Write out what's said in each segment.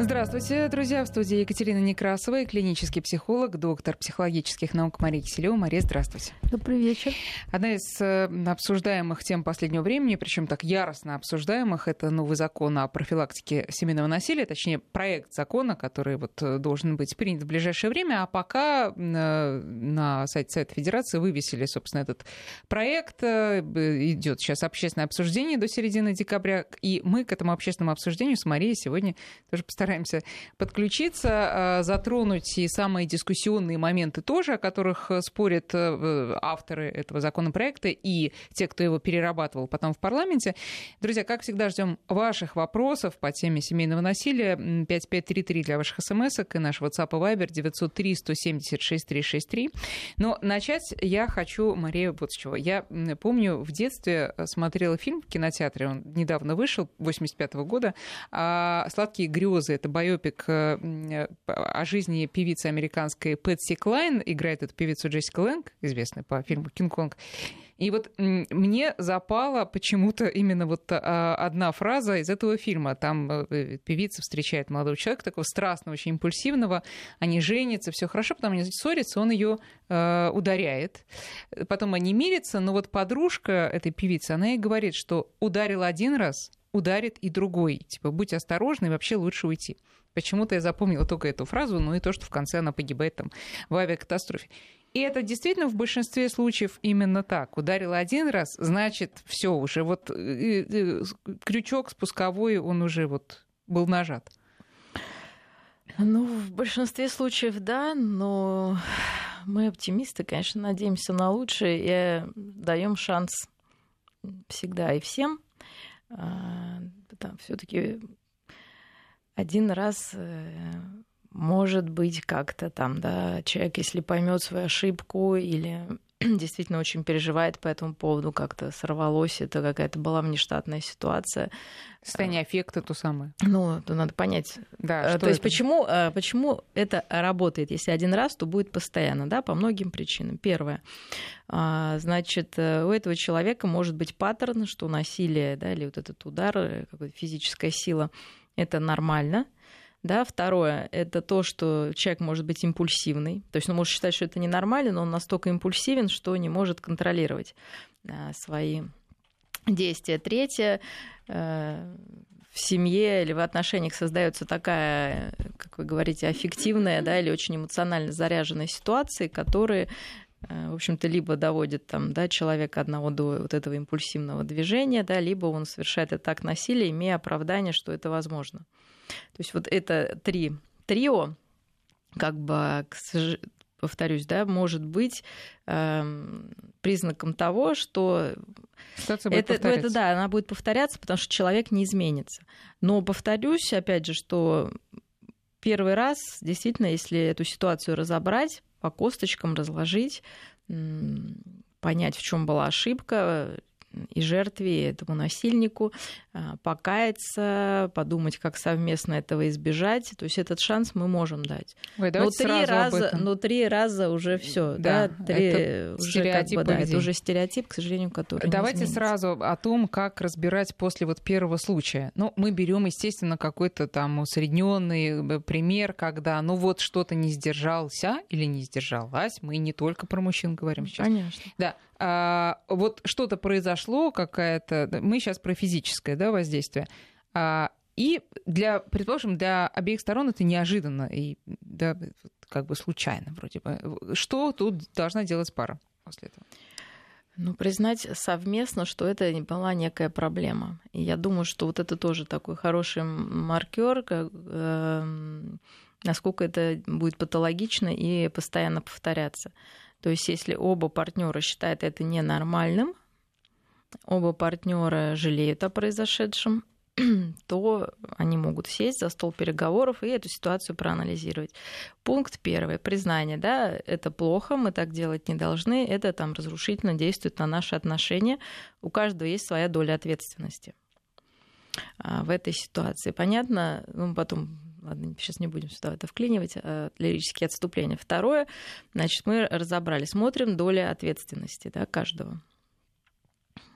Здравствуйте, друзья. В студии Екатерина Некрасова и клинический психолог, доктор психологических наук Мария Киселева. Мария, здравствуйте. Добрый вечер. Одна из э, обсуждаемых тем последнего времени, причем так яростно обсуждаемых, это новый закон о профилактике семейного насилия, точнее, проект закона, который вот э, должен быть принят в ближайшее время, а пока э, на сайте Совета Федерации вывесили, собственно, этот проект. Идет сейчас общественное обсуждение до середины декабря, и мы к этому общественному обсуждению с Марией сегодня тоже постараемся постараемся подключиться, а, затронуть и самые дискуссионные моменты тоже, о которых э, спорят э, авторы этого законопроекта и те, кто его перерабатывал потом в парламенте. Друзья, как всегда, ждем ваших вопросов по теме семейного насилия. 5533 для ваших смс и наш WhatsApp и Viber 903 176 363. Но начать я хочу, Мария, вот с чего. Я помню, в детстве э, смотрела фильм в кинотеатре, он недавно вышел, 85 -го года, а «Сладкие грезы» это байопик э, о жизни певицы американской Пэтси Клайн, играет эту певицу Джессика Лэнг, известная по фильму «Кинг-Конг». И вот мне запала почему-то именно вот а, одна фраза из этого фильма. Там э, певица встречает молодого человека, такого страстного, очень импульсивного. Они женятся, все хорошо, потом они ссорятся, он ее э, ударяет. Потом они мирятся, но вот подружка этой певицы, она ей говорит, что ударил один раз, ударит и другой. Типа, будь осторожный, вообще лучше уйти. Почему-то я запомнила только эту фразу, ну и то, что в конце она погибает там в авиакатастрофе. И это действительно в большинстве случаев именно так. Ударила один раз, значит, все уже вот э, э, крючок спусковой, он уже вот был нажат. Ну, в большинстве случаев, да, но мы оптимисты, конечно, надеемся на лучшее и даем шанс всегда и всем. А, там все-таки один раз э, может быть как-то там, да, человек, если поймет свою ошибку или действительно очень переживает по этому поводу, как-то сорвалось, это какая-то была внештатная ситуация. Состояние аффекта то самое. Ну, то надо понять. Да, э, то есть почему, э, почему это работает? Если один раз, то будет постоянно, да, по многим причинам. Первое. А, значит, э, у этого человека может быть паттерн, что насилие, да, или вот этот удар, какая-то физическая сила, это нормально – да, второе это то, что человек может быть импульсивный. То есть он может считать, что это ненормально, но он настолько импульсивен, что не может контролировать а, свои действия. Третье э, в семье или в отношениях создается такая, как вы говорите, аффективная да, или очень эмоционально заряженная ситуация, которые э, в общем-то, либо доводит там, да, человека одного до вот этого импульсивного движения, да, либо он совершает это так насилие, имея оправдание, что это возможно. То есть вот это три трио, как бы, повторюсь, да, может быть э, признаком того, что это, ну, это да, она будет повторяться, потому что человек не изменится. Но повторюсь, опять же, что первый раз, действительно, если эту ситуацию разобрать, по косточкам разложить, понять, в чем была ошибка, и жертве, и этому насильнику а, покаяться, подумать, как совместно этого избежать. То есть этот шанс мы можем дать. Ой, но три раза, но три раза уже все, да, да, три это уже как бы, да, это уже стереотип, к сожалению, который. Давайте сразу о том, как разбирать после вот первого случая. Ну, мы берем, естественно, какой-то там усредненный э, пример, когда, ну вот что-то не сдержался или не сдержалась. Мы не только про мужчин говорим сейчас. Конечно. Да. А, вот что-то произошло, какая-то... Мы сейчас про физическое да, воздействие. А, и для, предположим, для обеих сторон это неожиданно и да, как бы случайно вроде бы. Что тут должна делать пара после этого? Ну, признать совместно, что это была некая проблема. И я думаю, что вот это тоже такой хороший маркер, как, э, насколько это будет патологично и постоянно повторяться. То есть, если оба партнера считают это ненормальным, оба партнера жалеют о произошедшем, то они могут сесть за стол переговоров и эту ситуацию проанализировать. Пункт первый. Признание. Да, это плохо, мы так делать не должны, это там разрушительно действует на наши отношения. У каждого есть своя доля ответственности а, в этой ситуации. Понятно, ну, потом ладно, сейчас не будем сюда это вклинивать, а, лирические отступления. Второе, значит, мы разобрали, смотрим доля ответственности да, каждого.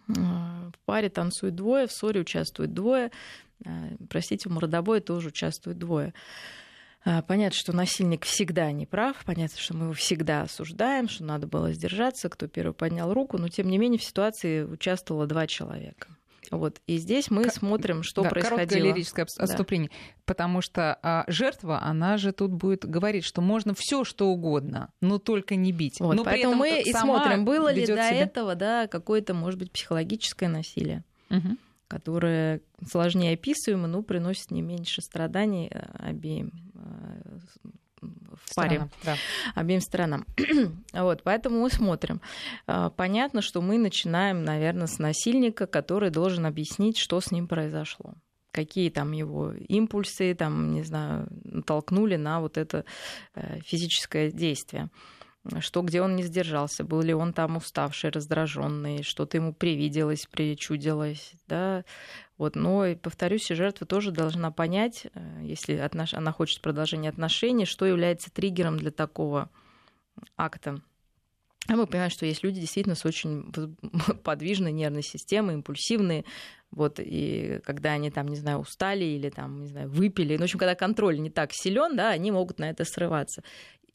А, в паре танцуют двое, в ссоре участвуют двое, простите, в мордобое тоже участвуют двое. Понятно, что насильник всегда не прав, понятно, что мы его всегда осуждаем, что надо было сдержаться, кто первый поднял руку, но тем не менее в ситуации участвовало два человека. Вот. И здесь мы К... смотрим, что да, происходило. Короткое лирическое отступление. Да. Потому что а, жертва, она же тут будет говорить, что можно все что угодно, но только не бить. Вот, но поэтому мы и смотрим, было ли до себя... этого да, какое-то, может быть, психологическое насилие. Угу которое сложнее описываемо, но приносит не меньше страданий э, обеим в паре, да. обеим сторонам. вот, поэтому мы смотрим. А, понятно, что мы начинаем, наверное, с насильника, который должен объяснить, что с ним произошло какие там его импульсы, там, не знаю, толкнули на вот это э, физическое действие что где он не сдержался, был ли он там уставший, раздраженный, что-то ему привиделось, причудилось, да, вот, но, и, повторюсь, жертва тоже должна понять, э, если отнош... она хочет продолжения отношений, что является триггером для такого акта. А мы понимаем, что есть люди действительно с очень подвижной нервной системой, импульсивные, вот, и когда они там, не знаю, устали или там, не знаю, выпили, ну, в общем, когда контроль не так силен, да, они могут на это срываться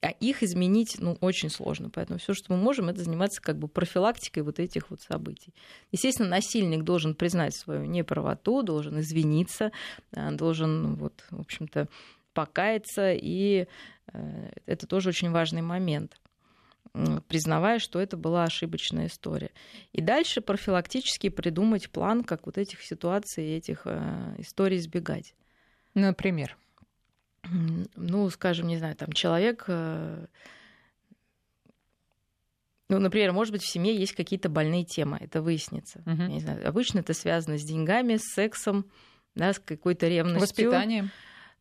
а их изменить ну, очень сложно. Поэтому все, что мы можем, это заниматься как бы профилактикой вот этих вот событий. Естественно, насильник должен признать свою неправоту, должен извиниться, э, должен, вот, в общем-то, покаяться, и э, это тоже очень важный момент признавая, что это была ошибочная история. И дальше профилактически придумать план, как вот этих ситуаций, этих э, историй избегать. Например? Ну, скажем, не знаю, там человек, э, ну, например, может быть, в семье есть какие-то больные темы, это выяснится. Угу. Я не знаю, обычно это связано с деньгами, с сексом, да, с какой-то ревностью. Воспитанием.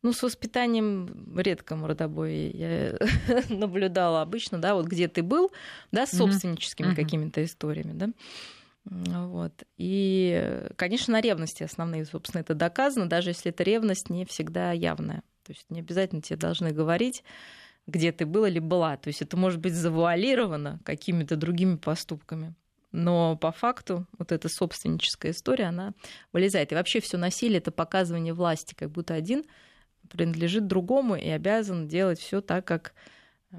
Ну, с воспитанием редко мордобой я наблюдала обычно, да, вот где ты был, да, с собственническими mm-hmm. какими-то историями, да. Вот. И, конечно, на ревности основные, собственно, это доказано, даже если эта ревность не всегда явная. То есть не обязательно тебе должны говорить, где ты был или была. То есть это может быть завуалировано какими-то другими поступками. Но по факту вот эта собственническая история, она вылезает. И вообще все насилие это показывание власти, как будто один принадлежит другому и обязан делать все так, как э,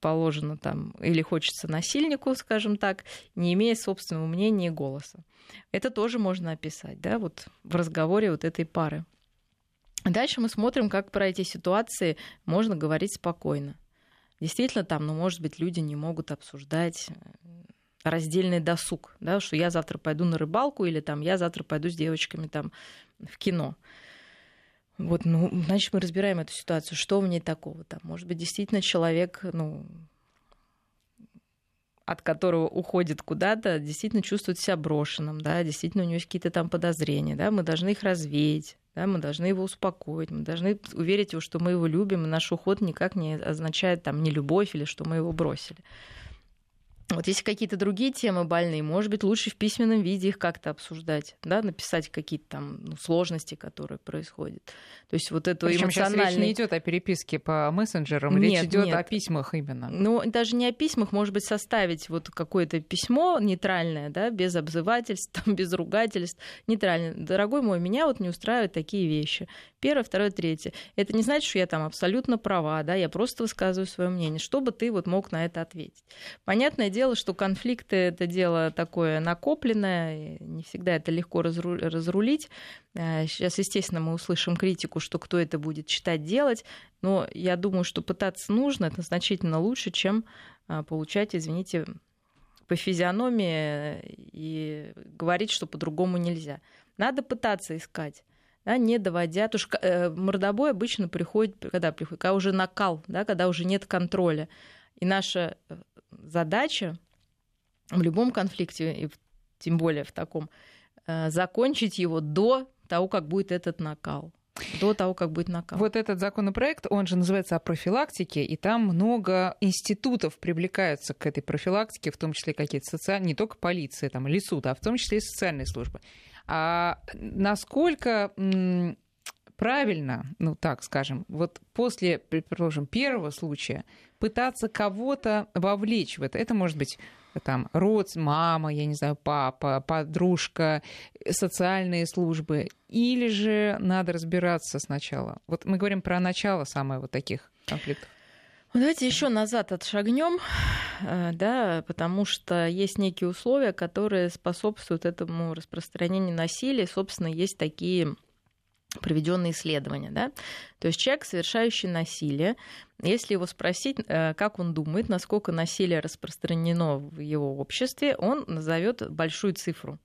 положено там, или хочется насильнику, скажем так, не имея собственного мнения и голоса. Это тоже можно описать, да, вот в разговоре вот этой пары. Дальше мы смотрим, как про эти ситуации можно говорить спокойно. Действительно, там, ну, может быть, люди не могут обсуждать э, раздельный досуг, да, что я завтра пойду на рыбалку или там я завтра пойду с девочками там в кино. Вот, ну, значит, мы разбираем эту ситуацию. Что в ней такого там? Может быть, действительно человек, ну, от которого уходит куда-то, действительно чувствует себя брошенным, да, действительно у него есть какие-то там подозрения, да, мы должны их развеять, да, мы должны его успокоить, мы должны уверить его, что мы его любим, и наш уход никак не означает там не любовь или что мы его бросили. Вот если какие-то другие темы больные, может быть, лучше в письменном виде их как-то обсуждать, да, написать какие-то там ну, сложности, которые происходят. То есть вот это Причем эмоциональный... сейчас речь не идет о переписке по мессенджерам, нет, речь идет о письмах именно. Ну, даже не о письмах, может быть, составить вот какое-то письмо нейтральное, да, без обзывательств, там, без ругательств, нейтральное. Дорогой мой, меня вот не устраивают такие вещи. Первое, второе, третье. Это не значит, что я там абсолютно права, да, я просто высказываю свое мнение, чтобы ты вот мог на это ответить. Понятное дело, что конфликты это дело такое накопленное, не всегда это легко разрулить. Э, сейчас, естественно, мы услышим критику, что кто это будет читать, делать, но я думаю, что пытаться нужно, это значительно лучше, чем э, получать, извините, по физиономии и говорить, что по-другому нельзя. Надо пытаться искать да, не доводя. Потому что э, мордобой обычно приходит, когда приходит, когда уже накал, да, когда уже нет контроля. И наша э, задача в любом конфликте, и тем более в таком, э, закончить его до того, как будет этот накал до того, как будет накал. Вот этот законопроект, он же называется о профилактике, и там много институтов привлекаются к этой профилактике, в том числе какие-то социальные, не только полиция там, или суд, а в том числе и социальные службы. А насколько правильно, ну так скажем, вот после, предположим, первого случая пытаться кого-то вовлечь в это. Это может быть там род, мама, я не знаю, папа, подружка, социальные службы, или же надо разбираться сначала? Вот мы говорим про начало самое вот таких конфликтов. Давайте еще назад отшагнем, э, да, потому что есть некие условия, которые способствуют этому распространению насилия. Собственно, есть такие проведенные исследования. Да? То есть человек, совершающий насилие, если его спросить, э, как он думает, насколько насилие распространено в его обществе, он назовет большую цифру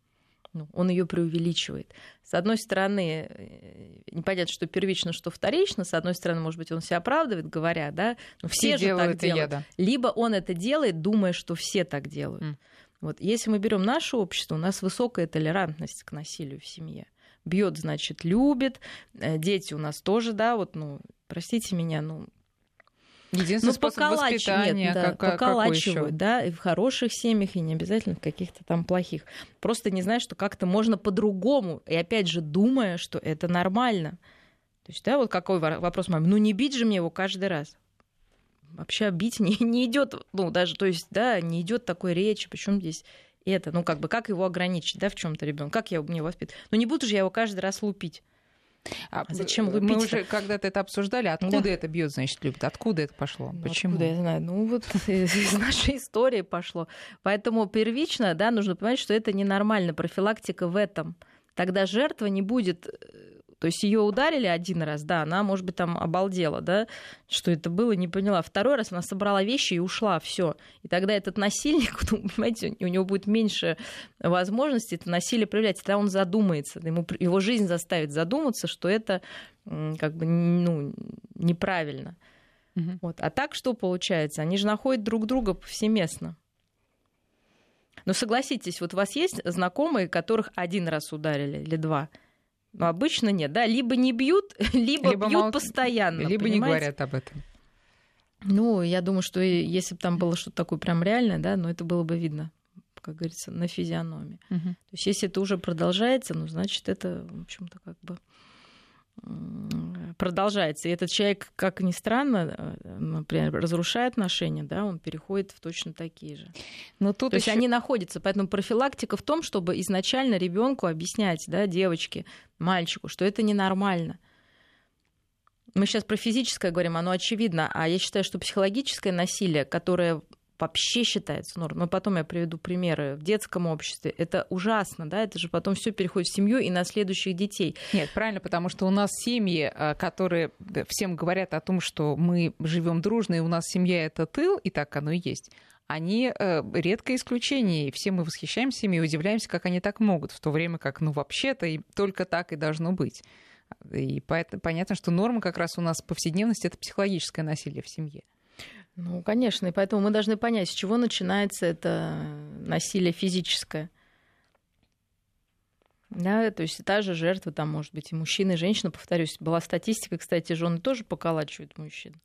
ну, он ее преувеличивает. С одной стороны, э, непонятно, что первично, что вторично. С одной стороны, может быть, он себя оправдывает, говоря, да, ну, все, все же так делают. Я, да. Либо он это делает, думая, что все так делают. Mm. Вот, если мы берем наше общество, у нас высокая толерантность к насилию в семье. Бьет, значит, любит. Э, дети у нас тоже, да, вот, ну, простите меня, ну, Единственный ну, способ поколач... воспитания, Нет, да, как, поколачивают, да, и в хороших семьях, и не обязательно в каких-то там плохих. Просто не знаю, что как-то можно по-другому, и опять же думая, что это нормально. То есть, да, вот какой вопрос маме, ну не бить же мне его каждый раз. Вообще бить не, не идет, ну даже, то есть, да, не идет такой речи, причем здесь это, ну как бы, как его ограничить, да, в чем-то ребенок, как я мне воспитываю. Ну не буду же я его каждый раз лупить. А, а зачем лупить? Мы уже когда-то это обсуждали. Откуда да. это бьет, значит, любит? Откуда это пошло? Ну, Почему? Откуда я знаю? Ну, вот из нашей истории пошло. Поэтому первично, да, нужно понимать, что это ненормально. Профилактика в этом. Тогда жертва не будет э, то есть ее ударили один раз, да, она, может быть, там обалдела, да, что это было, не поняла. Второй раз она собрала вещи и ушла, все. И тогда этот насильник, ну, понимаете, у него будет меньше возможности это насилие проявлять. Тогда он задумается, ему, его жизнь заставит задуматься, что это как бы ну, неправильно. Угу. Вот. А так что получается? Они же находят друг друга повсеместно. Но согласитесь, вот у вас есть знакомые, которых один раз ударили или два – но обычно нет, да, либо не бьют, либо, либо бьют мол... постоянно. Либо понимаете? не говорят об этом. Ну, я думаю, что если бы там было что-то такое прям реальное, да, но это было бы видно, как говорится, на физиономии. Угу. То есть, если это уже продолжается, ну, значит, это, в общем-то, как бы продолжается. И этот человек, как ни странно, э, например, разрушает отношения, да, он переходит в точно такие же. Но тут То еще... есть они находятся. Поэтому профилактика в том, чтобы изначально ребенку объяснять, да, девочке, мальчику, что это ненормально. Мы сейчас про физическое говорим, оно очевидно, а я считаю, что психологическое насилие, которое вообще считается нормой. Но потом я приведу примеры в детском обществе. Это ужасно, да, это же потом все переходит в семью и на следующих детей. Нет, правильно, потому что у нас семьи, э, которые всем говорят о том, что мы живем дружно, и у нас семья это тыл, и так оно и есть они э, редкое исключение, и все мы восхищаемся ими и удивляемся, как они так могут, в то время как, ну, вообще-то и только так и должно быть. И поэтому, понятно, что норма как раз у нас повседневности — это психологическое насилие в семье. Ну, конечно, и поэтому мы должны понять, с чего начинается это насилие физическое. Да, то есть та же жертва, там, может быть, и мужчина, и женщина, повторюсь, была статистика, кстати, жены тоже поколачивают мужчин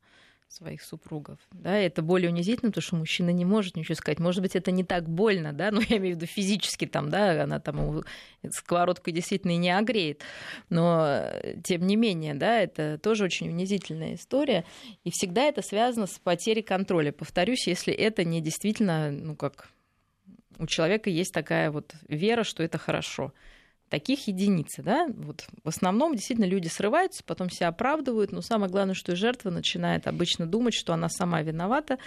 своих супругов. Да, это более унизительно, потому что мужчина не может ничего сказать. Может быть, это не так больно, да, но я имею в виду физически там, да, она там сковородку действительно не огреет. Но, тем не менее, да, это тоже очень унизительная история. И всегда это связано с потерей контроля. Повторюсь, если это не действительно, ну как, у человека есть такая вот вера, что это хорошо таких единицы, да, вот в основном действительно люди срываются, потом себя оправдывают, но самое главное, что жертва начинает обычно думать, что она сама виновата,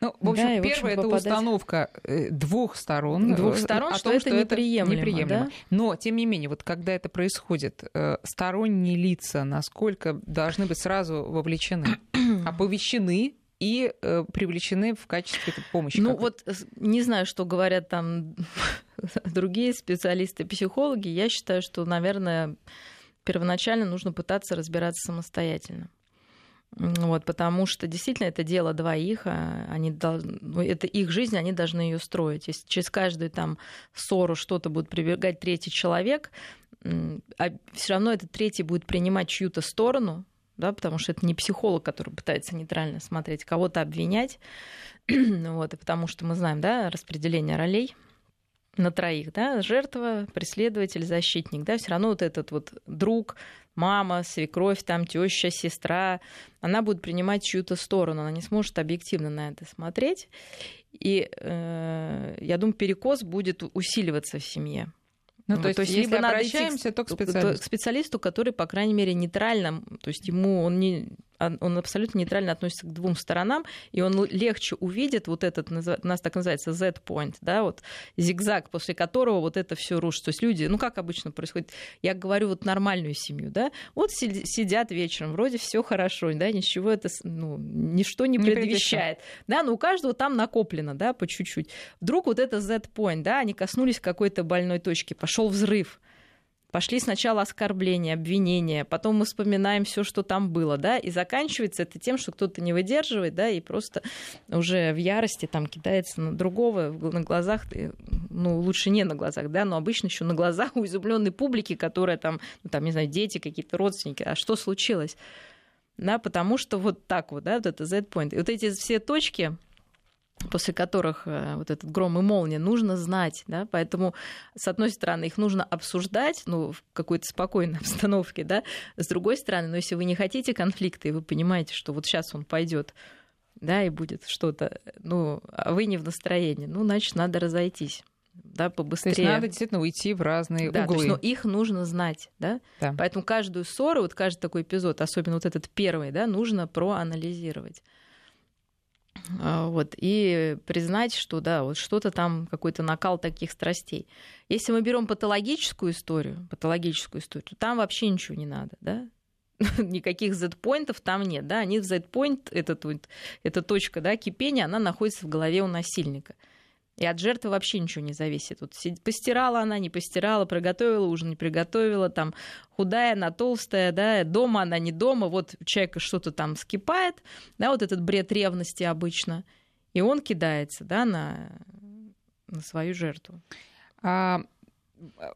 ну, в общем, да, первое это попадать... установка э, двух сторон. Двух э, сторон, что, том, это, что неприемлемо. это неприемлемо. Да? Но, тем не менее, вот когда это происходит, э, сторонние лица насколько должны быть сразу вовлечены, оповещены и э, привлечены в качестве помощи. Ну вот не знаю, что говорят там другие специалисты, психологи. Я считаю, что, наверное, первоначально нужно пытаться разбираться самостоятельно. Вот, потому что действительно это дело двоих, а они должны, ну, это их жизнь, они должны ее строить. Если через каждую там ссору что-то будет прибегать третий человек, а все равно этот третий будет принимать чью-то сторону, да, потому что это не психолог, который пытается нейтрально смотреть, кого-то обвинять, вот, и потому что мы знаем, да, распределение ролей на троих, да, жертва, преследователь, защитник, да, все равно вот этот вот друг, мама, свекровь, там теща, сестра, она будет принимать чью-то сторону, она не сможет объективно на это смотреть. И э, я думаю, перекос будет усиливаться в семье. Ну, то, то есть, если либо обращаемся, то к специалисту. к специалисту, который, по крайней мере, нейтрально, то есть ему он не он абсолютно нейтрально относится к двум сторонам, и он легче увидит вот этот, у нас так называется Z-point, да, вот зигзаг, после которого вот это все рушится. То есть люди, ну как обычно происходит, я говорю вот нормальную семью, да, вот сидят вечером, вроде все хорошо, да, ничего это, ну, ничто не, не предвещает, да, но у каждого там накоплено, да, по чуть-чуть. Вдруг вот это Z-point, да, они коснулись какой-то больной точки, пошел взрыв, Пошли сначала оскорбления, обвинения, потом мы вспоминаем все, что там было, да, и заканчивается это тем, что кто-то не выдерживает, да, и просто уже в ярости там кидается на другого на глазах, ну, лучше не на глазах, да, но обычно еще на глазах у изумленной публики, которая там, ну, там, не знаю, дети, какие-то родственники, а что случилось? Да, потому что вот так вот, да, вот это Z-point. И вот эти все точки, после которых э, вот этот гром и молния, нужно знать, да, поэтому, с одной стороны, их нужно обсуждать, ну, в какой-то спокойной обстановке, да, с другой стороны, но если вы не хотите конфликта, и вы понимаете, что вот сейчас он пойдет, да, и будет что-то, ну, а вы не в настроении, ну, значит, надо разойтись да, побыстрее. То есть надо действительно уйти в разные да, углы. То есть, но их нужно знать, да? да. Поэтому каждую ссору, вот каждый такой эпизод, особенно вот этот первый, да, нужно проанализировать. А, вот, и признать, что да, вот что-то там, какой-то накал таких страстей. Если мы берем патологическую историю, патологическую историю, то там вообще ничего не надо, да? Никаких Z-поинтов там нет, да? Они в Z-point, это, эта точка да, кипения, она находится в голове у насильника. И от жертвы вообще ничего не зависит. Вот постирала она, не постирала, приготовила ужин, не приготовила, там худая, она толстая, да, дома она не дома, вот у человека что-то там скипает, да, вот этот бред ревности обычно, и он кидается, да, на, на свою жертву. А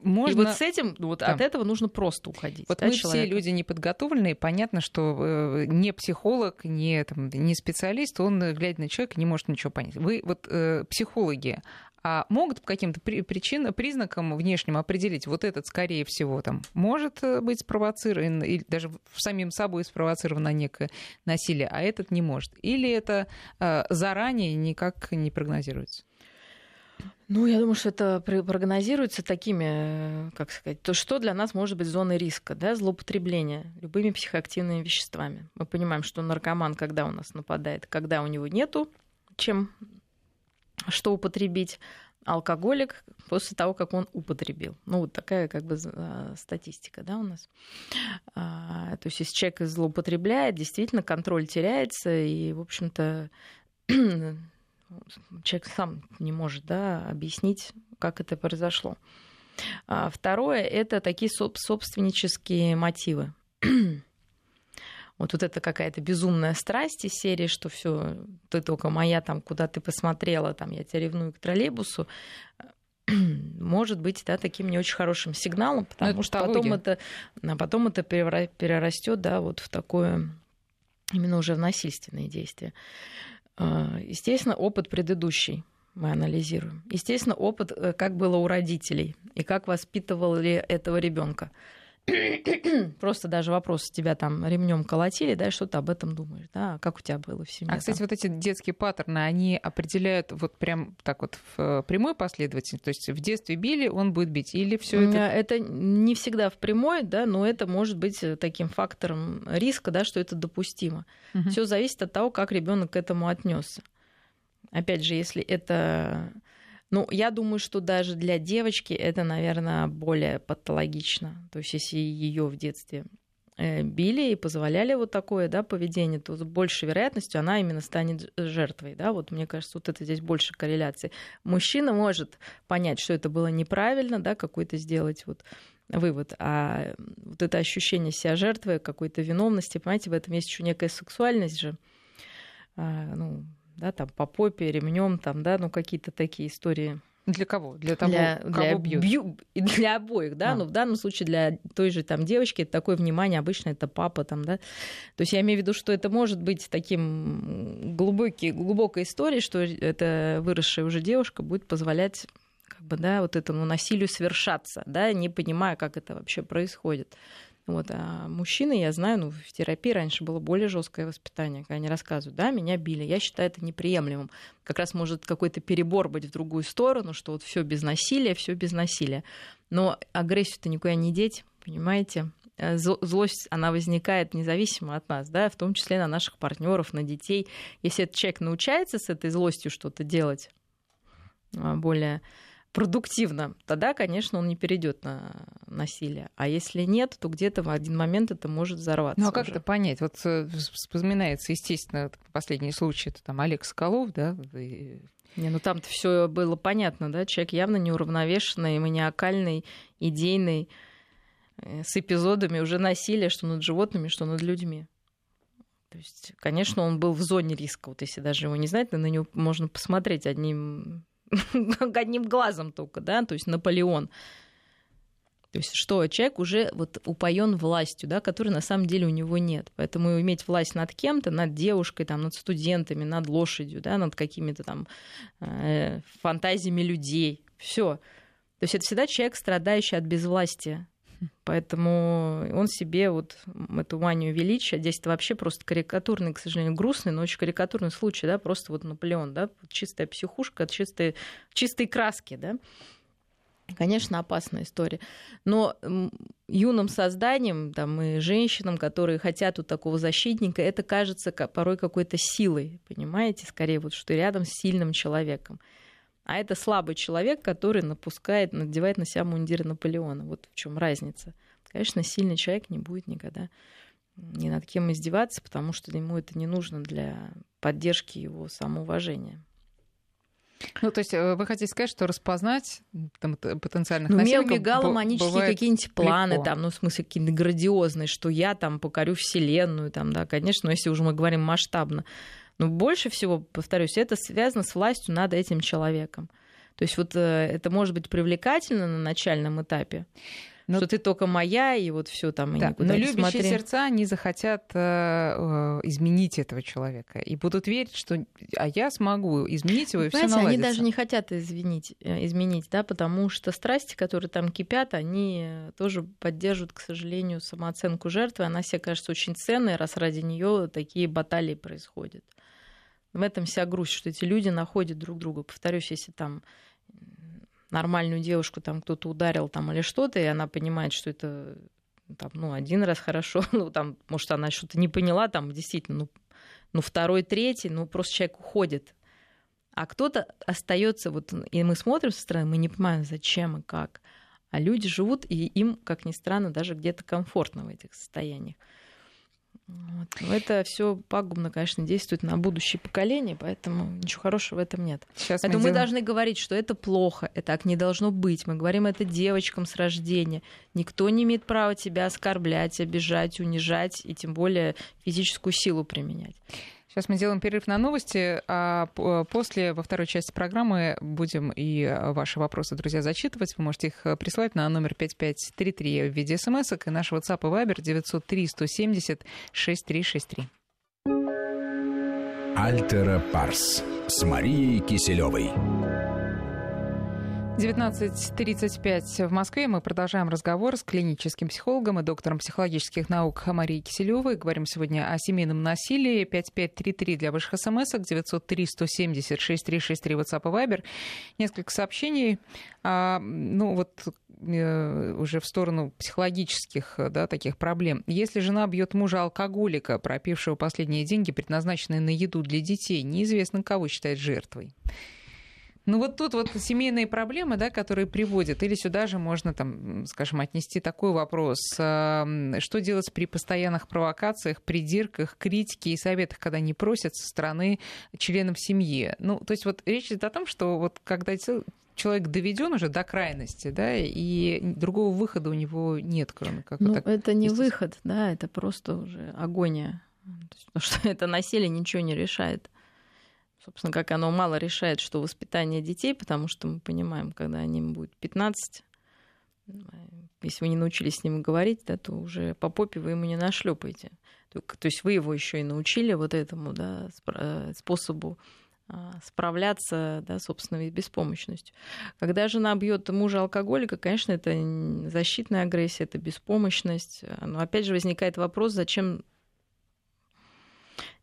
можно... И вот с этим, вот да. от этого нужно просто уходить. Вот да, мы человека. все люди неподготовленные, понятно, что э, не психолог, не, там, не специалист, он, глядя на человека, не может ничего понять. Вы вот э, психологи, а могут по каким-то причинам, признакам внешним определить, вот этот, скорее всего, там, может э, быть спровоцирован, или даже самим собой спровоцировано некое насилие, а этот не может. Или это э, заранее никак не прогнозируется? Ну, я думаю, что это прогнозируется такими, э, как сказать, то, что для нас может быть зоной риска, да, злоупотребления любыми психоактивными веществами. Мы понимаем, что наркоман, когда у нас нападает, когда у него нету чем что употребить, алкоголик после того, как он употребил. Ну, вот такая как бы э, статистика, да, у нас. А, то есть, если человек злоупотребляет, действительно контроль теряется, и, в общем-то, человек сам не может да, объяснить, как это произошло. А второе – это такие собственнические мотивы. вот, вот это какая-то безумная страсть из серии, что все, ты только моя, там, куда ты посмотрела, там, я тебя ревную к троллейбусу, может быть да, таким не очень хорошим сигналом, потому это что потом это, а потом это перерастет да, вот в такое именно уже в насильственные действия. А, естественно, опыт предыдущий мы анализируем. Естественно, опыт, э, как было у родителей и как воспитывали этого ребенка. Просто даже вопрос, тебя там ремнем колотили, да, что ты об этом думаешь, да, как у тебя было в семье. А, кстати, там? вот эти детские паттерны, они определяют вот прям так вот в э, прямой последовательности, то есть в детстве били, он будет бить, или все это... Это не всегда в прямой, да, но это может быть э, таким фактором риска, да, что это допустимо. Угу. Все зависит от того, как ребенок к этому отнесся. Опять же, если это ну, я думаю, что даже для девочки это, наверное, более патологично. То есть, если ее в детстве э, били и позволяли вот такое да, поведение, то с большей вероятностью она именно станет жертвой. Да? Вот мне кажется, вот это здесь больше корреляции. Мужчина может понять, что это было неправильно, да, какой-то сделать вот вывод. А вот это ощущение себя жертвой, какой-то виновности, понимаете, в этом есть еще некая сексуальность же. А, ну, да, там по попе, ремнем, там, да, ну какие-то такие истории. Для кого? Для того, для, кого для, бьют? Бью, для обоих, да, а. но в данном случае для той же там девочки такое внимание обычно это папа там, да. То есть я имею в виду, что это может быть таким глубокий, глубокой историей, что эта выросшая уже девушка будет позволять как бы, да, вот этому насилию совершаться, да, не понимая, как это вообще происходит. Вот. А мужчины, я знаю, ну, в терапии раньше было более жесткое воспитание, когда они рассказывают, да, меня били, я считаю это неприемлемым. Как раз может какой-то перебор быть в другую сторону, что вот все без насилия, все без насилия. Но агрессию-то никуда не деть, понимаете? Э, злость, она возникает независимо от нас, да, в том числе на наших партнеров, на детей. Если этот человек научается с этой злостью что-то делать а, более продуктивно, тогда, конечно, он не перейдет на насилие. А если нет, то где-то в один момент это может взорваться. Ну а как уже. это понять? Вот э, вспоминается, естественно, последний случай, это там Олег Соколов, да? Не, ну там-то все было понятно, да? Человек явно неуравновешенный, маниакальный, идейный, э, с эпизодами уже насилия, что над животными, что над людьми. То есть, конечно, он был в зоне риска. Вот если даже его не знать, на него можно посмотреть одним одним глазом только, да, то есть Наполеон. То есть что, человек уже вот упоен властью, да, которой на самом деле у него нет. Поэтому иметь власть над кем-то, над девушкой, там, над студентами, над лошадью, да, над какими-то там э, фантазиями людей, все. То есть это всегда человек, страдающий от безвластия. Поэтому он себе вот эту манию величия, здесь это вообще просто карикатурный, к сожалению, грустный, но очень карикатурный случай, да, просто вот Наполеон, да, чистая психушка, чистые, чистые краски, да. Конечно, опасная история. Но юным созданием там, и женщинам, которые хотят вот такого защитника, это кажется порой какой-то силой, понимаете, скорее вот, что рядом с сильным человеком. А это слабый человек, который напускает, надевает на себя мундир Наполеона. Вот в чем разница. Конечно, сильный человек не будет никогда ни над кем издеваться, потому что ему это не нужно для поддержки его самоуважения. Ну, то есть э, вы хотите сказать, что распознать там, потенциальных ну, насильников мегаломанические какие-нибудь планы, легко. там, ну, в смысле, какие-то грандиозные, что я там покорю вселенную, там, да, конечно, но если уже мы говорим масштабно, но больше всего, повторюсь, это связано с властью над этим человеком. То есть вот э, это может быть привлекательно на начальном этапе, но... что ты только моя, и вот все там, и да, никуда но любящие смотри. сердца не захотят э, э, изменить этого человека и будут верить, что а я смогу изменить его, и все наладится. они даже не хотят изменить, э, изменить, да, потому что страсти, которые там кипят, они тоже поддерживают, к сожалению, самооценку жертвы. Она себе кажется очень ценной, раз ради нее такие баталии происходят. В этом вся грусть, что эти люди находят друг друга. Повторюсь, если там нормальную девушку там кто-то ударил там или что-то, и она понимает, что это там, ну, один раз хорошо, ну, там, может, она что-то не поняла, там, действительно, ну, ну, второй, третий, ну, просто человек уходит. А кто-то остается, вот, и мы смотрим со стороны, мы не понимаем, зачем и как. А люди живут, и им, как ни странно, даже где-то комфортно в этих состояниях. Вот. Но это все пагубно, конечно, действует на будущее поколение, поэтому ничего хорошего в этом нет. Сейчас поэтому мы, делаем... мы должны говорить, что это плохо, это так не должно быть. Мы говорим это девочкам с рождения. Никто не имеет права тебя оскорблять, обижать, унижать и тем более физическую силу применять. Сейчас мы делаем перерыв на новости, а после, во второй части программы, будем и ваши вопросы, друзья, зачитывать. Вы можете их присылать на номер 5533 в виде смс и наш WhatsApp и Viber 903 170 6363. Альтера Парс с Марией Киселевой. 19.35 в Москве. Мы продолжаем разговор с клиническим психологом и доктором психологических наук Марией Киселевой. Говорим сегодня о семейном насилии. 5533 для ваших смс 903 170 6363 WhatsApp и Viber. Несколько сообщений. А, ну вот э, уже в сторону психологических да, таких проблем. Если жена бьет мужа алкоголика, пропившего последние деньги, предназначенные на еду для детей, неизвестно, кого считать жертвой. Ну вот тут вот семейные проблемы, да, которые приводят, или сюда же можно, там, скажем, отнести такой вопрос, что делать при постоянных провокациях, придирках, критике и советах, когда не просят со стороны членов семьи. Ну, то есть вот речь идет о том, что вот когда человек доведен уже до крайности, да, и другого выхода у него нет, кроме как... Ну, это не выход, да, это просто уже агония. Потому что это насилие ничего не решает собственно, как оно мало решает, что воспитание детей, потому что мы понимаем, когда они будет 15, если вы не научились с ним говорить, да, то уже по попе вы ему не нашлепаете. То есть вы его еще и научили вот этому да, способу а, справляться, да, собственной беспомощностью. Когда жена бьет мужа алкоголика, конечно, это защитная агрессия, это беспомощность. Но опять же возникает вопрос, зачем,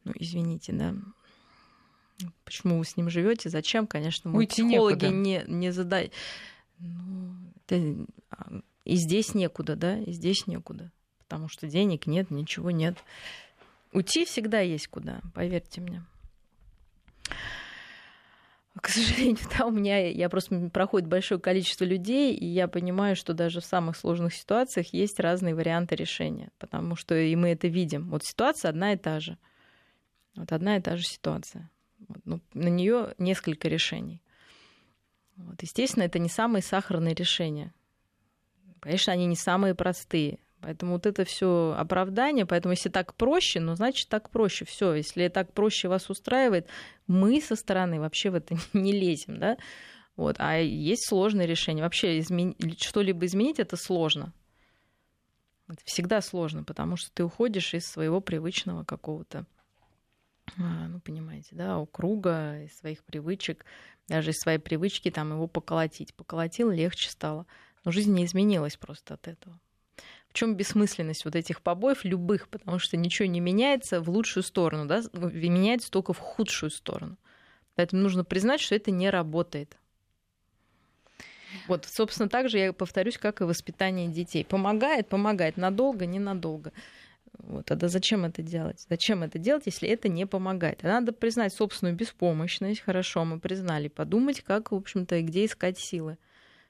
ну, извините, да, почему вы с ним живете, зачем, конечно, мы Уйти психологи некуда. не, не задают. Ну, это... А, и здесь некуда, да, и здесь некуда. Потому что денег нет, ничего нет. Уйти всегда есть куда, поверьте мне. К сожалению, да, у меня я просто проходит большое количество людей, и я понимаю, что даже в самых сложных ситуациях есть разные варианты решения, потому что и мы это видим. Вот ситуация одна и та же. Вот одна и та же ситуация. Ну, на нее несколько решений. Вот, естественно, это не самые сахарные решения. Конечно, они не самые простые. Поэтому вот это все оправдание. Поэтому если так проще, ну значит так проще. Все, если так проще вас устраивает, мы со стороны вообще в это не лезем, да. Вот. А есть сложные решения. Вообще измен... что-либо изменить это сложно. Это всегда сложно, потому что ты уходишь из своего привычного какого-то, ну понимаете, да, круга, из своих привычек, даже из своей привычки там его поколотить. Поколотил, легче стало. Но жизнь не изменилась просто от этого. В чем бессмысленность вот этих побоев любых, потому что ничего не меняется в лучшую сторону, да, меняется только в худшую сторону. Поэтому нужно признать, что это не работает. Вот, собственно, так же я повторюсь, как и воспитание детей. Помогает, помогает, надолго, ненадолго. Вот, тогда зачем это делать? Зачем это делать, если это не помогает? Надо признать собственную беспомощность. Хорошо, мы признали. Подумать, как, в общем-то, и где искать силы.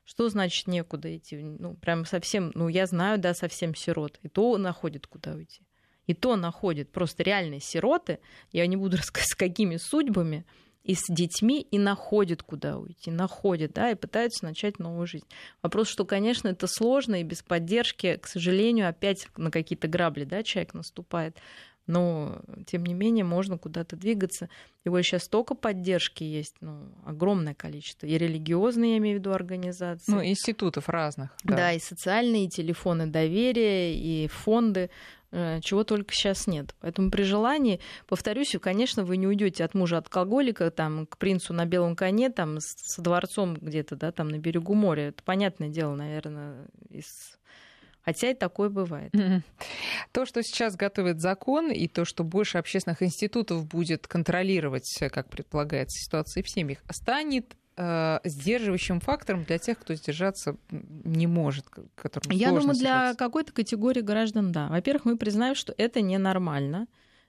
Что значит некуда идти? Ну, прям совсем, ну, я знаю, да, совсем сирот. И то находит, куда уйти. И то находит. Просто реальные сироты, я не буду рассказывать, с какими судьбами, и с детьми, и находят, куда уйти. Находят, да, и пытаются начать новую жизнь. Вопрос, что, конечно, это сложно, и без поддержки, к сожалению, опять на какие-то грабли, да, человек наступает но тем не менее можно куда-то двигаться. Его сейчас столько поддержки есть, ну, огромное количество. И религиозные, я имею в виду, организации. Ну, институтов разных. Да, да и социальные, и телефоны доверия, и фонды чего только сейчас нет. Поэтому при желании, повторюсь, конечно, вы не уйдете от мужа алкоголика там, к принцу на белом коне, там, со дворцом где-то, да, там на берегу моря. Это понятное дело, наверное, из Хотя и такое бывает. То, что сейчас готовит закон, и то, что больше общественных институтов будет контролировать, как предполагается, ситуации в семьях, станет э, сдерживающим фактором для тех, кто сдержаться не может, которым Я думаю, для какой-то категории граждан, да. Во-первых, мы признаем, что это ненормально.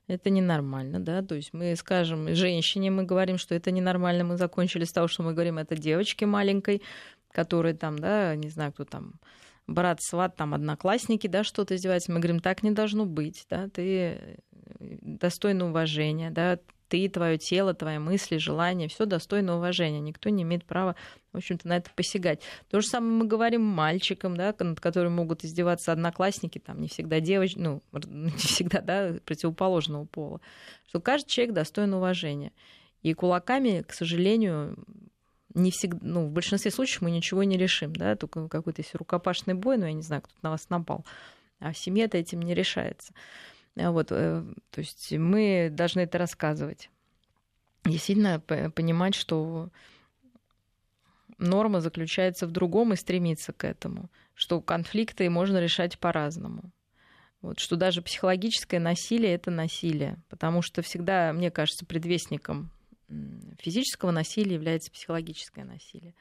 Это ненормально, да, то есть мы скажем женщине, мы говорим, что это ненормально, мы закончили с того, что мы говорим, это девочке маленькой, которая там, да, не знаю, кто там, брат, сват, там, одноклассники, да, что-то издеваются. Мы говорим, так не должно быть, да, ты э, достойно уважения, да, ты, твое тело, твои мысли, желания, все достойно уважения. Никто не имеет права, в общем-то, на это посягать. То же самое мы говорим мальчикам, да, над которыми могут издеваться одноклассники, там, не всегда девочки, ну, не всегда, да, противоположного пола. Что каждый человек достоин уважения. И кулаками, к сожалению, не всегда, ну, в большинстве случаев мы ничего не решим, да, только какой-то если рукопашный бой, ну, я не знаю, кто на вас напал, а в семье-то этим не решается. А вот, э, то есть мы должны это рассказывать. Действительно понимать, что норма заключается в другом и стремиться к этому, что конфликты можно решать по-разному. Вот, что даже психологическое насилие это насилие, потому что всегда, мне кажется, предвестником физического насилия является психологическое насилие.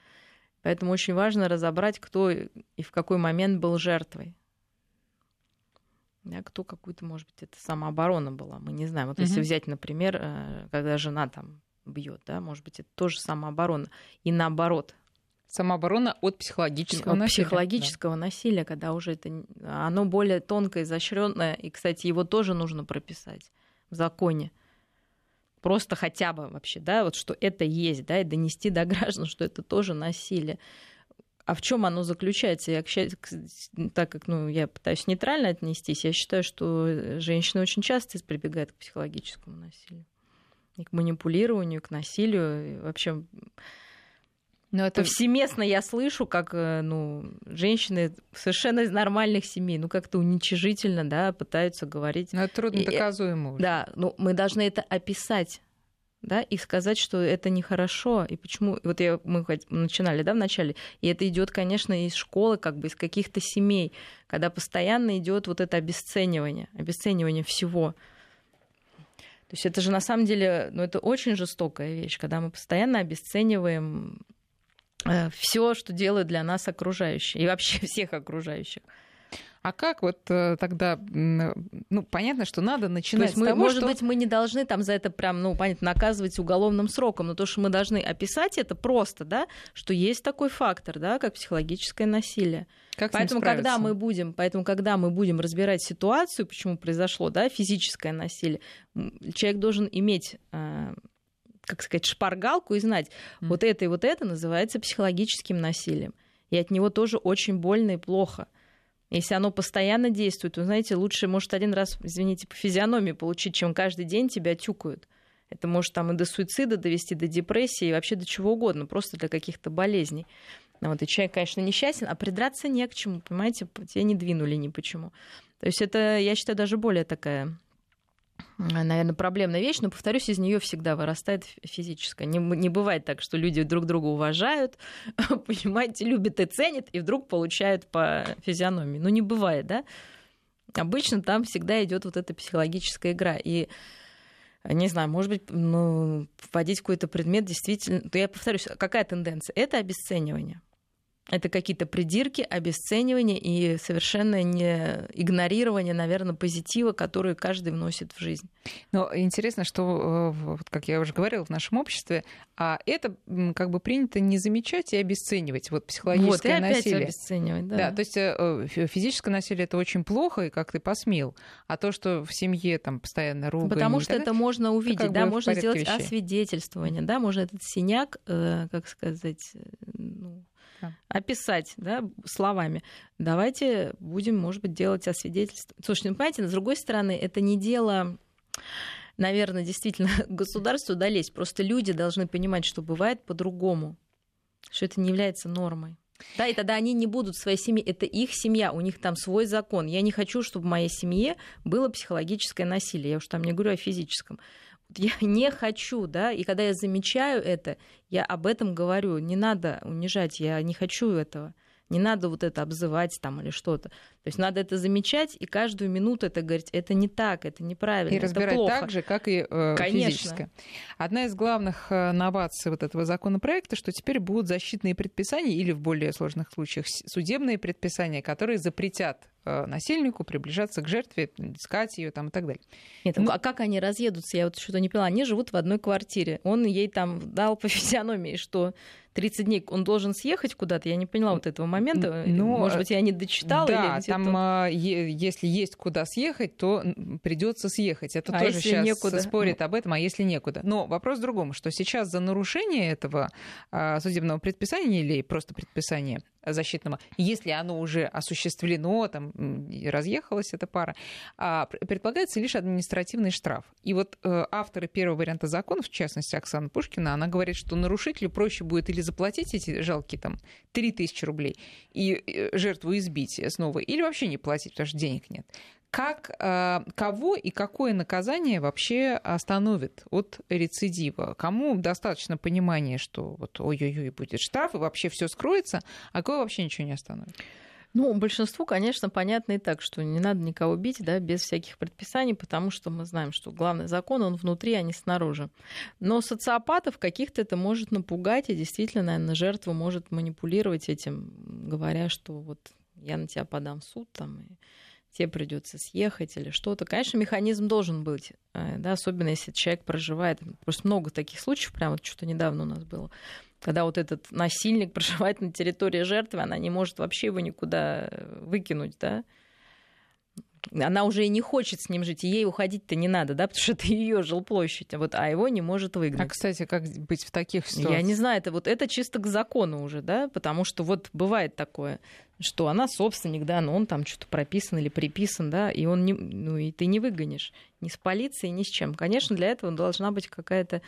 Поэтому очень важно разобрать, кто и в какой момент был жертвой. Да, кто какую-то, может быть, это самооборона была, мы не знаем. Вот угу. если взять, например, э, когда жена там бьет, да, может быть, это тоже самооборона. И наоборот. Самооборона от психологического от насилия. психологического да. насилия, когда уже это оно более тонкое, изощренное, и, кстати, его тоже нужно прописать в законе просто хотя бы вообще, да, вот что это есть, да, и донести до граждан, что это тоже насилие. А в чем оно заключается? Я, так как ну, я пытаюсь нейтрально отнестись, я считаю, что женщины очень часто прибегают к психологическому насилию. И к манипулированию, к насилию. И вообще но это повсеместно я слышу, как э, ну, женщины совершенно из нормальных семей, ну как-то уничижительно, да, пытаются говорить. Но это трудно доказуемо. Да, ну мы должны это описать. Да, и сказать, что это нехорошо, и почему, вот я, мы начинали, да, в начале, и это идет, конечно, из школы, как бы из каких-то семей, когда постоянно идет вот это обесценивание, обесценивание всего. То есть это же на самом деле, ну, это очень жестокая вещь, когда мы постоянно обесцениваем э, все, что делают для нас окружающие, и вообще всех окружающих. А как вот э, тогда, ну, понятно, что надо начинать то есть мы, с того, может что... быть, мы не должны там за это прям, ну, понятно, наказывать уголовным сроком, но то, что мы должны описать это просто, да, что есть такой фактор, да, как психологическое насилие. Как поэтому, когда мы будем, поэтому, когда мы будем разбирать ситуацию, почему произошло, да, физическое насилие, человек должен иметь э, как сказать, шпаргалку и знать, mm. вот это и вот это называется психологическим насилием. И от него тоже очень больно и плохо. Если оно постоянно действует, то, знаете, лучше, может, один раз, извините, по физиономии получить, чем каждый день тебя тюкают. Это может там и до суицида довести, до депрессии, и вообще до чего угодно, просто для каких-то болезней. Вот, и человек, конечно, несчастен, а придраться не к чему, понимаете, тебя не двинули ни почему. То есть это, я считаю, даже более такая наверное, проблемная вещь, но, повторюсь, из нее всегда вырастает физическое. Не, не бывает так, что люди друг друга уважают, понимаете, любят и ценят, и вдруг получают по физиономии. Ну, не бывает, да? Обычно там всегда идет вот эта психологическая игра. И не знаю, может быть, ну, вводить какой-то предмет действительно... Я повторюсь, какая тенденция? Это обесценивание. Это какие-то придирки, обесценивание и совершенно не игнорирование, наверное, позитива, который каждый вносит в жизнь. Но интересно, что, э, как я уже говорила, в нашем обществе, а это как бы принято не замечать и обесценивать вот психологическое вот, и насилие. Опять обесценивать, да. да. То есть э, физическое насилие это очень плохо, и как ты посмел. А то, что в семье там постоянно ругают. Потому что это можно увидеть, да, можно сделать вещей. освидетельствование, да, можно этот синяк, э, как сказать, ну, описать да, словами. Давайте будем, может быть, делать освидетельство. Слушайте, ну, понимаете, с другой стороны, это не дело наверное, действительно государству долезть. Просто люди должны понимать, что бывает по-другому, что это не является нормой. Да, и тогда они не будут своей семье. Это их семья, у них там свой закон. Я не хочу, чтобы в моей семье было психологическое насилие. Я уж там не говорю о физическом я не хочу, да, и когда я замечаю это, я об этом говорю, не надо унижать, я не хочу этого. Не надо вот это обзывать там или что-то. То есть надо это замечать и каждую минуту это говорить, это не так, это неправильно, И разбирать плохо. так же, как и э, физическое. Одна из главных э, новаций вот этого законопроекта, что теперь будут защитные предписания или в более сложных случаях судебные предписания, которые запретят э, насильнику приближаться к жертве, искать ее там и так далее. Нет, ну, а как они разъедутся? Я вот что-то не поняла. Они живут в одной квартире. Он ей там дал по физиономии, что 30 дней он должен съехать куда-то. Я не поняла вот этого момента. Ну, Может быть, я не дочитала. Да, или там, а, если есть куда съехать, то придется съехать. Это а тоже сейчас некуда? спорит об этом, а если некуда. Но вопрос в другом, что сейчас за нарушение этого а, судебного предписания или просто предписания защитного, если оно уже осуществлено, там, разъехалась эта пара, а, предполагается лишь административный штраф. И вот э, авторы первого варианта закона, в частности Оксана Пушкина, она говорит, что нарушителю проще будет или заплатить эти жалкие там 3000 рублей и э, жертву избить снова, или вообще не платить, потому что денег нет как, э, кого и какое наказание вообще остановит от рецидива? Кому достаточно понимания, что вот ой-ой-ой, будет штраф, и вообще все скроется, а кого вообще ничего не остановит? Ну, большинству, конечно, понятно и так, что не надо никого бить, да, без всяких предписаний, потому что мы знаем, что главный закон, он внутри, а не снаружи. Но социопатов каких-то это может напугать, и действительно, наверное, жертва может манипулировать этим, говоря, что вот я на тебя подам в суд, там, и тебе придется съехать или что-то. Конечно, механизм должен быть, э, да, особенно если человек проживает. Просто много таких случаев, прямо вот что-то недавно у нас было, когда вот этот насильник проживает на территории жертвы, она не может вообще его никуда выкинуть, да, она уже и не хочет с ним жить, и ей уходить-то не надо, да, потому что это ее жилплощадь, вот, а его не может выгнать. А, кстати, как быть в таких ситуациях? Я не знаю, это вот это чисто к закону уже, да, потому что вот бывает такое, что она собственник, да, но он там что-то прописан или приписан, да, и он не, ну и ты не выгонишь ни с полицией, ни с чем. Конечно, для этого должна быть какая-то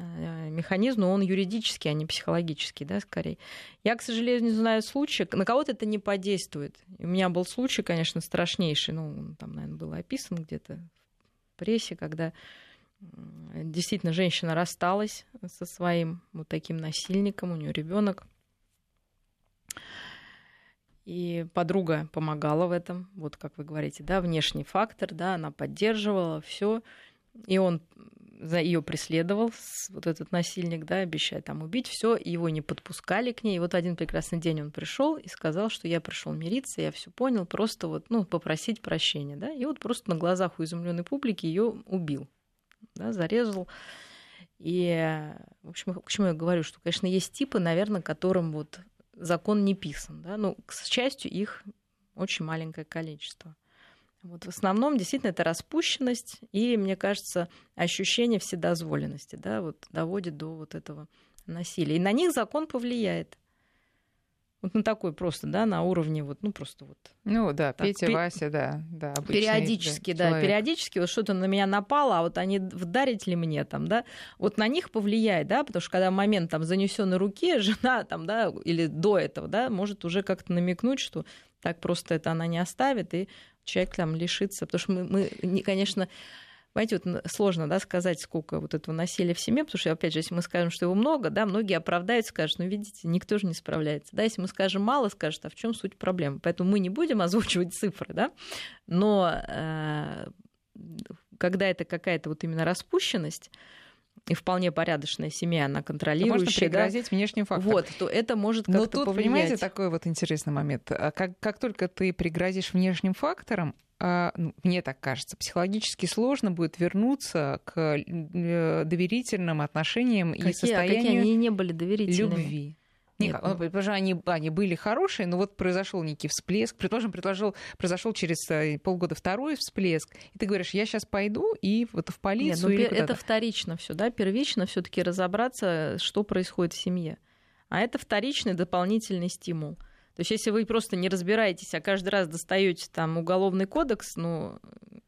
механизм, но он юридический, а не психологический, да, скорее. Я, к сожалению, не знаю случая, на кого-то это не подействует. У меня был случай, конечно, страшнейший, ну, там, наверное, был описан где-то в прессе, когда Действительно, женщина рассталась со своим вот таким насильником, у нее ребенок. И подруга помогала в этом, вот как вы говорите, да, внешний фактор, да, она поддерживала все, и он за ее преследовал, вот этот насильник, да, обещая там убить, все, его не подпускали к ней. И вот один прекрасный день он пришел и сказал, что я пришел мириться, я все понял, просто вот, ну, попросить прощения, да, и вот просто на глазах у изумленной публики ее убил, да, зарезал. И, в общем, к чему я говорю, что, конечно, есть типы, наверное, которым вот закон не писан, да, ну, к счастью, их очень маленькое количество. Вот в основном действительно это распущенность и, мне кажется, ощущение вседозволенности, да, вот доводит до вот этого насилия. И на них закон повлияет. Вот на такой просто, да, на уровне вот, ну просто вот. Ну да, так, Петя, пе- Вася, да, да. Периодически, да, человек. периодически вот что-то на меня напало, а вот они вдарить ли мне там, да, вот на них повлияет, да, потому что когда момент там занесенной руки, жена там, да, или до этого, да, может уже как-то намекнуть, что так просто это она не оставит, и человек там лишится, потому что мы, мы конечно, Понимаете, вот сложно да, сказать, сколько вот этого насилия в семье, потому что, опять же, если мы скажем, что его много, да, многие оправдаются, скажут, ну, видите, никто же не справляется. Да, если мы скажем мало, скажут, а в чем суть проблемы? Поэтому мы не будем озвучивать цифры, да, но э, когда это какая-то вот именно распущенность, и вполне порядочная семья, она контролирующая. Можно пригрозить да? внешним фактором. Вот, то это может как-то Но тут, повлиять. понимаете, такой вот интересный момент. А как, как только ты пригрозишь внешним фактором, а, ну, мне так кажется, психологически сложно будет вернуться к э, доверительным отношениям какие, и состоянию а какие они не были доверительными? любви. Никак. Нет, ну, предположим, они, они были хорошие, но вот произошел некий всплеск. Предположим, предложил, произошел через э, полгода второй всплеск. И ты говоришь, я сейчас пойду и вот в полицию. Нет, ну, это вторично все, да, первично все-таки разобраться, что происходит в семье. А это вторичный дополнительный стимул. То есть, если вы просто не разбираетесь, а каждый раз достаете там уголовный кодекс, ну,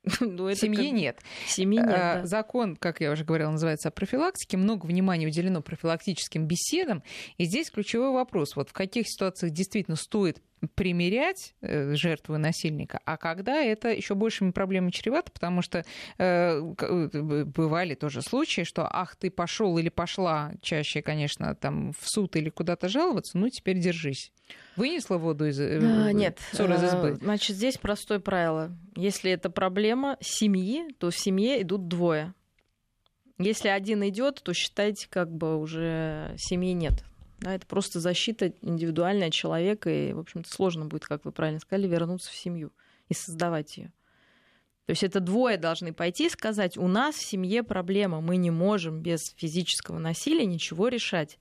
ну это семьи как... нет. Семьи нет. А, да. Закон, как я уже говорила, называется о профилактике. Много внимания уделено профилактическим беседам. И здесь ключевой вопрос: вот в каких ситуациях действительно стоит примерять э, жертвы насильника, а когда это еще большими проблемами чревато, потому что э, э, бывали тоже случаи, что ах, ты пошел или пошла, чаще, конечно, там в суд или куда-то жаловаться, ну теперь держись. Вынесла воду из э, а, Нет, ссор из избы? Значит, здесь простое правило. Если это проблема семьи, то в семье идут двое. Если один идет, то считайте, как бы уже семьи нет. Да, это просто защита индивидуальная человека, и, в общем-то, сложно будет, как вы правильно сказали, вернуться в семью и создавать ее. То есть это двое должны пойти и сказать, у нас в семье проблема, мы не можем без физического насилия ничего решать.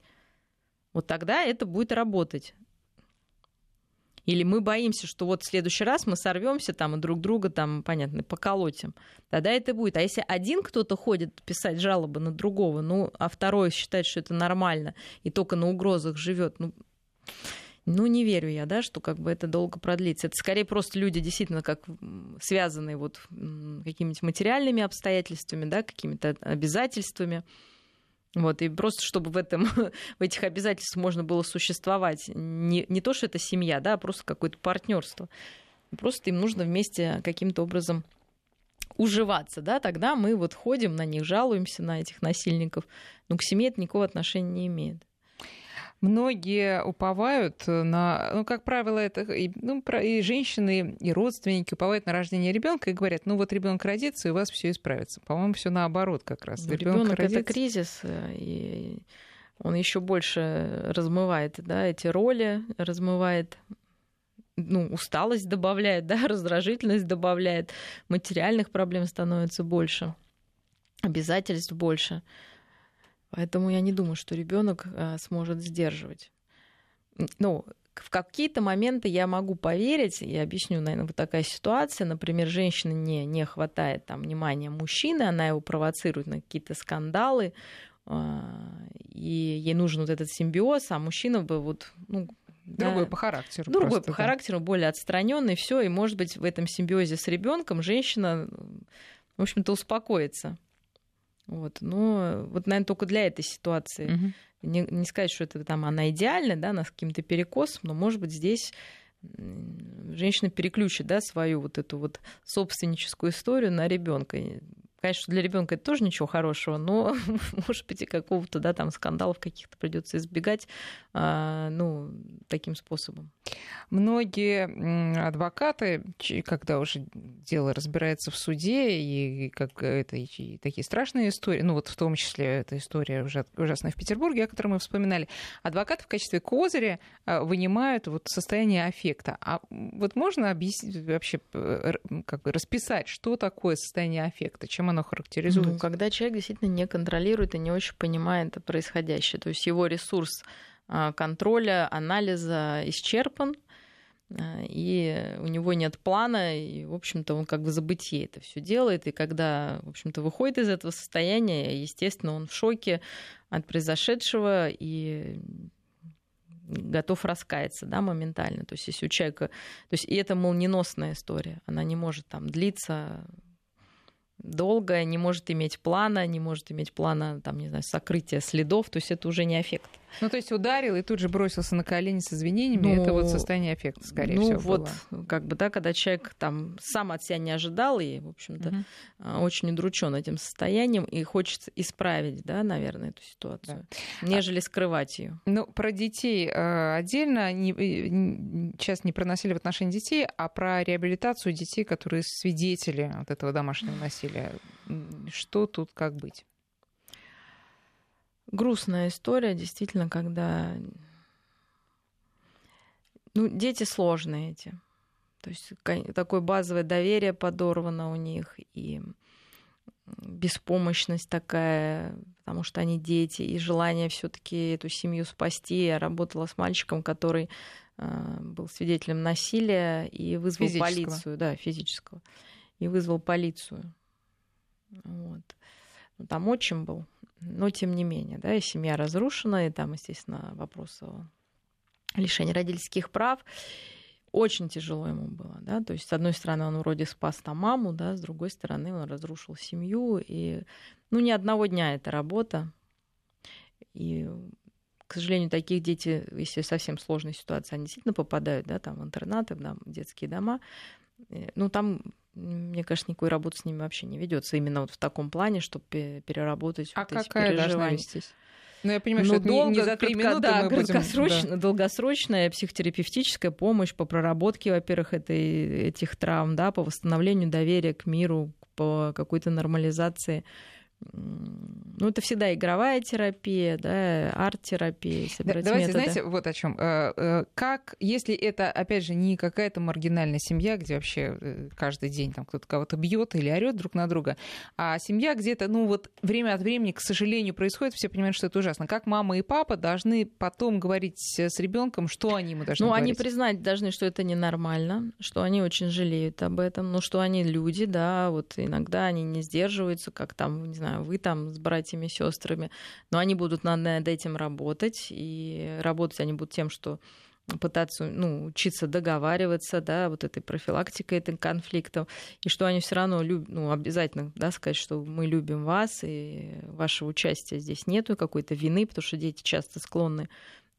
Вот тогда это будет работать. Или мы боимся, что вот в следующий раз мы сорвемся там и друг друга там, понятно, поколотим. Тогда это будет. А если один кто-то ходит писать жалобы на другого, ну, а второй считает, что это нормально, и только на угрозах живет, ну, ну, не верю я, да, что как бы это долго продлится. Это скорее просто люди действительно как связанные вот какими-то материальными обстоятельствами, да, какими-то обязательствами. Вот, и просто чтобы в, этом, в этих обязательствах можно было существовать. Не, не то, что это семья, да, а просто какое-то партнерство. Просто им нужно вместе каким-то образом уживаться, да, тогда мы вот ходим на них, жалуемся на этих насильников, но к семье это никакого отношения не имеет. Многие уповают на, ну, как правило, это и, ну, и женщины, и родственники уповают на рождение ребенка и говорят, ну вот ребенок родится, и у вас все исправится. По-моему, все наоборот как раз. Ну, ребенок родится... это кризис, э, и он еще больше размывает да, эти роли, размывает ну, усталость добавляет, да, раздражительность добавляет, материальных проблем становится больше, обязательств больше. Поэтому я не думаю, что ребенок э, сможет сдерживать. Ну, в какие-то моменты я могу поверить, я объясню, наверное, вот такая ситуация, например, женщина не, не хватает там внимания мужчины, она его провоцирует на какие-то скандалы, а, и ей нужен вот этот симбиоз, а мужчина бы вот, ну, Другой да, по характеру. Другой просто, по да. характеру, более отстраненный, все, и может быть в этом симбиозе с ребенком женщина, в общем-то, успокоится. Вот. Но вот, наверное, только для этой ситуации. Угу. Не, не сказать, что это там она идеальна, да, она с каким-то перекосом, но, может быть, здесь женщина переключит да, свою вот эту вот собственническую историю на ребенка. Конечно, для ребенка это тоже ничего хорошего, но, может быть, и какого-то, да, там скандалов каких-то придется избегать, а, ну, таким способом. Многие адвокаты, когда уже дело разбирается в суде, и как это и такие страшные истории, ну вот в том числе эта история ужасная в Петербурге, о которой мы вспоминали, адвокаты в качестве козыря а, вынимают вот состояние аффекта. А вот можно объяснить вообще, как бы расписать, что такое состояние аффекта, чем оно характеризуется? Ну, когда человек действительно не контролирует и не очень понимает происходящее, то есть его ресурс а, контроля, анализа исчерпан, а, и у него нет плана, и, в общем-то, он как бы забытие это все делает, и когда, в общем-то, выходит из этого состояния, естественно, он в шоке от произошедшего и готов раскаяться, да, моментально. То есть, если у человека... То есть, и это молниеносная история. Она не может там длиться долго, не может иметь плана, не может иметь плана, там, не знаю, сокрытия следов, то есть это уже не эффект. Ну, то есть ударил и тут же бросился на колени с извинениями, ну, это вот состояние эффекта, скорее ну, всего. Ну, вот, было. как бы, да, когда человек там сам от себя не ожидал и, в общем-то, угу. очень удручен этим состоянием и хочет исправить, да, наверное, эту ситуацию, да. нежели а, скрывать ее. Ну, про детей э, отдельно, не, сейчас не про насилие в отношении детей, а про реабилитацию детей, которые свидетели вот этого домашнего насилия. Что тут как быть? Грустная история, действительно, когда ну, дети сложные эти. То есть такое базовое доверие подорвано у них, и беспомощность такая, потому что они дети, и желание все-таки эту семью спасти. Я работала с мальчиком, который э, был свидетелем насилия и вызвал полицию, да, физического, и вызвал полицию. Вот. Ну, там отчим был, но тем не менее, да, и семья разрушена, и там, естественно, вопрос о лишении родительских прав. Очень тяжело ему было, да, то есть, с одной стороны, он вроде спас там маму, да, с другой стороны, он разрушил семью, и, ну, ни одного дня эта работа, и, к сожалению, таких дети, если совсем сложная ситуация, они действительно попадают, да, там, в интернаты, в детские дома, ну, там мне кажется, никакой работы с ними вообще не ведется именно вот в таком плане, чтобы переработать а вот какая эти должна вестись? Ну, я понимаю, ну, что долго, не, не за три минуты да, мы краткосрочно, будем... Да. долгосрочная психотерапевтическая помощь по проработке, во-первых, этой, этих травм, да, по восстановлению доверия к миру, по какой-то нормализации ну, это всегда игровая терапия, да, арт-терапия, Давайте, методы. знаете, вот о чем. Э, э, как, если это, опять же, не какая-то маргинальная семья, где вообще э, каждый день там кто-то кого-то бьет или орет друг на друга, а семья где-то, ну вот время от времени, к сожалению, происходит, все понимают, что это ужасно. Как мама и папа должны потом говорить с ребенком, что они ему должны ну, говорить? Ну, они признать должны, что это ненормально, что они очень жалеют об этом, но что они люди, да, вот иногда они не сдерживаются, как там, не знаю, знаю, вы там с братьями, сестрами, но они будут над, над этим работать, и работать они будут тем, что пытаться ну, учиться договариваться, да, вот этой профилактикой этих конфликтов, и что они все равно люб... ну, обязательно да, сказать, что мы любим вас, и вашего участия здесь нету, какой-то вины, потому что дети часто склонны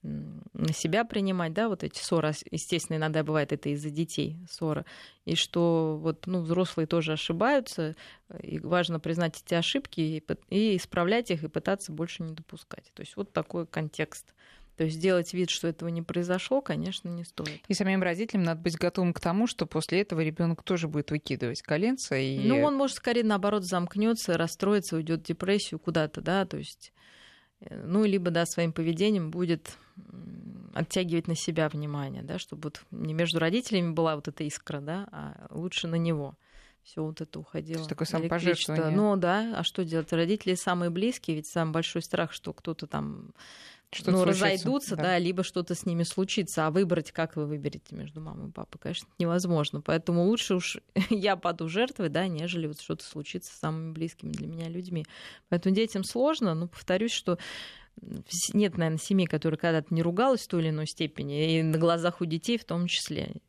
на себя принимать, да, вот эти ссоры, естественно, иногда бывает это из-за детей ссора, и что вот, ну, взрослые тоже ошибаются, и важно признать эти ошибки и, и исправлять их, и пытаться больше не допускать. То есть вот такой контекст. То есть сделать вид, что этого не произошло, конечно, не стоит. И самим родителям надо быть готовым к тому, что после этого ребенок тоже будет выкидывать коленца. И... Ну, он может скорее наоборот замкнется, расстроится, уйдет в депрессию куда-то, да, то есть ну, либо, да, своим поведением будет оттягивать на себя внимание, да, чтобы вот не между родителями была вот эта искра, да, а лучше на него все вот это уходило. Такое самопожертвование. Ну да, а что делать? Родители самые близкие, ведь самый большой страх, что кто-то там что ну, разойдутся, да. да, либо что-то с ними случится. А выбрать, как вы выберете между мамой и папой, конечно, невозможно. Поэтому лучше уж я паду жертвой, да, нежели вот что-то случится с самыми близкими для меня людьми. Поэтому детям сложно, но повторюсь, что нет, наверное, семьи, которая когда-то не ругалась в той или иной степени, и на глазах у детей в том числе.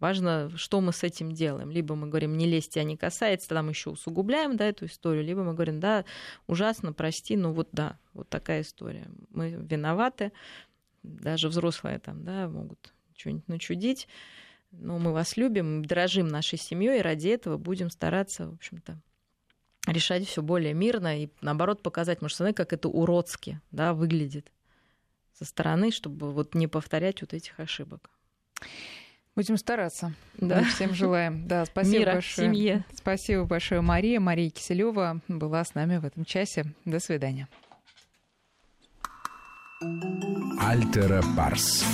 Важно, что мы с этим делаем. Либо мы говорим, не лезьте, а не касается, мы еще усугубляем да, эту историю, либо мы говорим, да, ужасно, прости, ну вот да, вот такая история. Мы виноваты, даже взрослые там, да, могут что-нибудь начудить, но мы вас любим, дорожим нашей семьей, и ради этого будем стараться, в общем-то, решать все более мирно и, наоборот, показать мужчине, как это уродски да, выглядит со стороны, чтобы вот не повторять вот этих ошибок. Будем стараться. Да. Мы всем желаем. Да, спасибо Мира большое. семье. Спасибо большое, Мария. Мария Киселева была с нами в этом часе. До свидания. Альтера Парс.